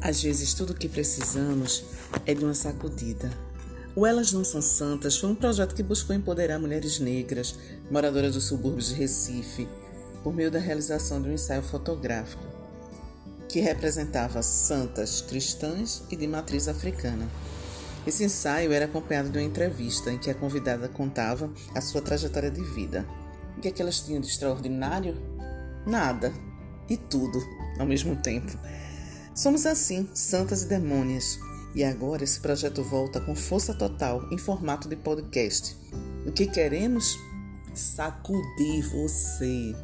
Às vezes, tudo o que precisamos é de uma sacudida. O Elas Não São Santas foi um projeto que buscou empoderar mulheres negras, moradoras dos subúrbios de Recife, por meio da realização de um ensaio fotográfico que representava santas cristãs e de matriz africana. Esse ensaio era acompanhado de uma entrevista em que a convidada contava a sua trajetória de vida. O que, é que elas tinham de extraordinário? Nada. E tudo, ao mesmo tempo. Somos assim, santas e demônias. E agora esse projeto volta com força total em formato de podcast. O que queremos? Sacudir você.